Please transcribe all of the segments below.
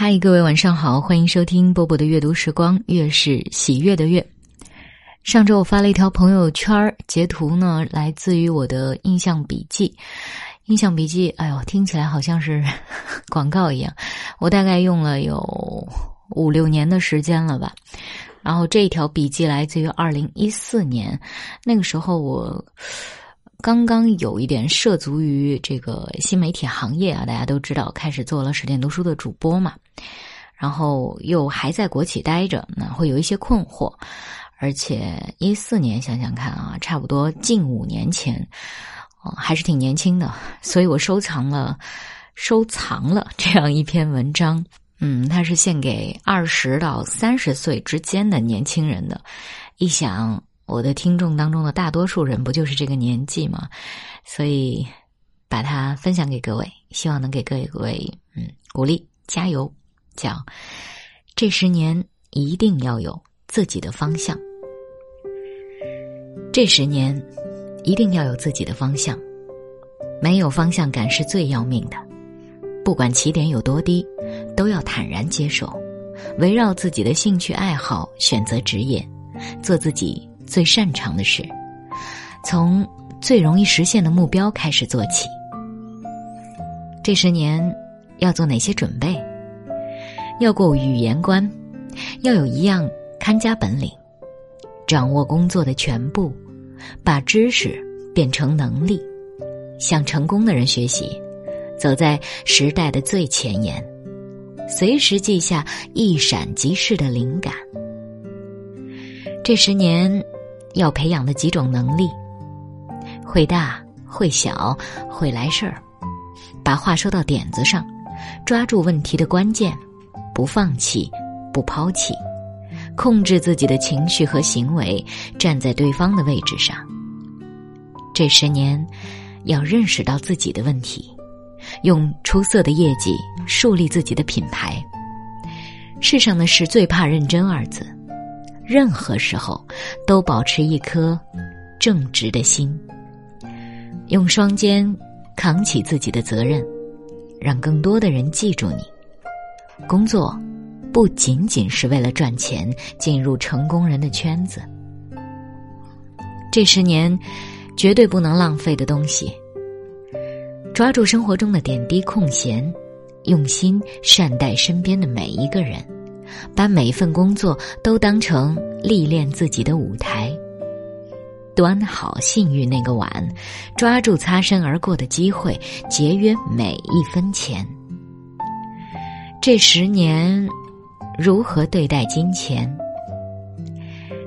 嗨，各位晚上好，欢迎收听波波的阅读时光，月是喜悦的月。上周我发了一条朋友圈截图呢，来自于我的印象笔记。印象笔记，哎呦，听起来好像是 广告一样。我大概用了有五六年的时间了吧。然后这一条笔记来自于二零一四年，那个时候我。刚刚有一点涉足于这个新媒体行业啊，大家都知道，开始做了十点读书的主播嘛，然后又还在国企待着，那会有一些困惑。而且一四年想想看啊，差不多近五年前，哦还是挺年轻的，所以我收藏了收藏了这样一篇文章。嗯，它是献给二十到三十岁之间的年轻人的。一想。我的听众当中的大多数人不就是这个年纪吗？所以把它分享给各位，希望能给各位嗯鼓励加油。叫这十年一定要有自己的方向。这十年一定要有自己的方向，没有方向感是最要命的。不管起点有多低，都要坦然接受，围绕自己的兴趣爱好选择职业，做自己。最擅长的事，从最容易实现的目标开始做起。这十年要做哪些准备？要过语言关，要有一样看家本领，掌握工作的全部，把知识变成能力，向成功的人学习，走在时代的最前沿，随时记下一闪即逝的灵感。这十年。要培养的几种能力：会大、会小、会来事儿，把话说到点子上，抓住问题的关键，不放弃、不抛弃，控制自己的情绪和行为，站在对方的位置上。这十年，要认识到自己的问题，用出色的业绩树立自己的品牌。世上的事最怕认真二字。任何时候，都保持一颗正直的心，用双肩扛起自己的责任，让更多的人记住你。工作不仅仅是为了赚钱，进入成功人的圈子。这十年，绝对不能浪费的东西，抓住生活中的点滴空闲，用心善待身边的每一个人。把每一份工作都当成历练自己的舞台，端好幸运那个碗，抓住擦身而过的机会，节约每一分钱。这十年，如何对待金钱？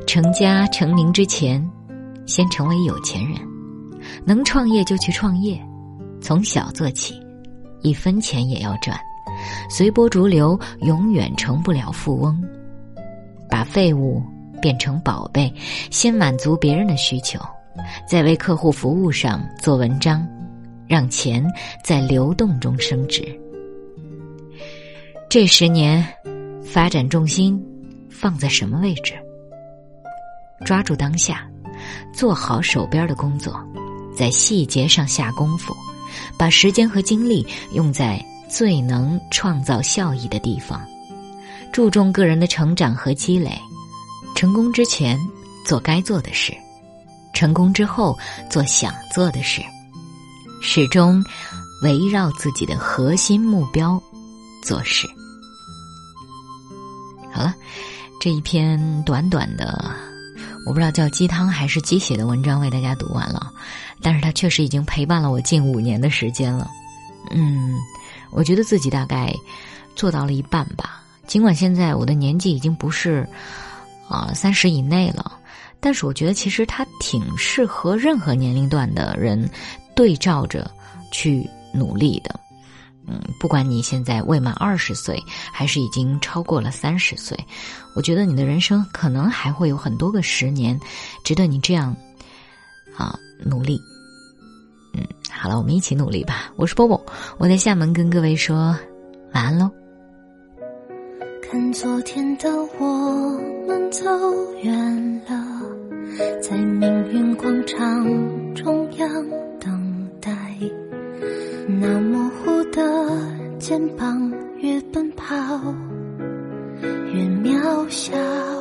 成家成名之前，先成为有钱人。能创业就去创业，从小做起，一分钱也要赚。随波逐流，永远成不了富翁。把废物变成宝贝，先满足别人的需求，在为客户服务上做文章，让钱在流动中升值。这十年，发展重心放在什么位置？抓住当下，做好手边的工作，在细节上下功夫，把时间和精力用在。最能创造效益的地方，注重个人的成长和积累。成功之前做该做的事，成功之后做想做的事，始终围绕自己的核心目标做事。好了，这一篇短短的，我不知道叫鸡汤还是鸡血的文章为大家读完了，但是它确实已经陪伴了我近五年的时间了。嗯。我觉得自己大概做到了一半吧。尽管现在我的年纪已经不是啊三十以内了，但是我觉得其实它挺适合任何年龄段的人对照着去努力的。嗯，不管你现在未满二十岁，还是已经超过了三十岁，我觉得你的人生可能还会有很多个十年值得你这样啊努力。嗯，好了，我们一起努力吧。我是波波，我在厦门跟各位说晚安喽。看昨天的我们走远了，在命运广场中央等待，那模糊的肩膀越奔跑。越渺小。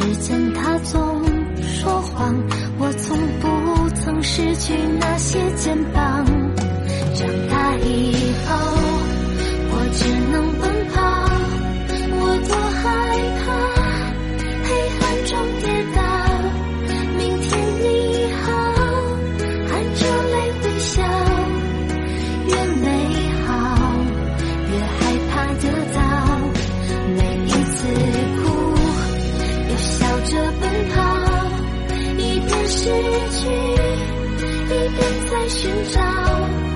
时间它总说谎，我从不曾失去那些肩膀。长大以后，寻找。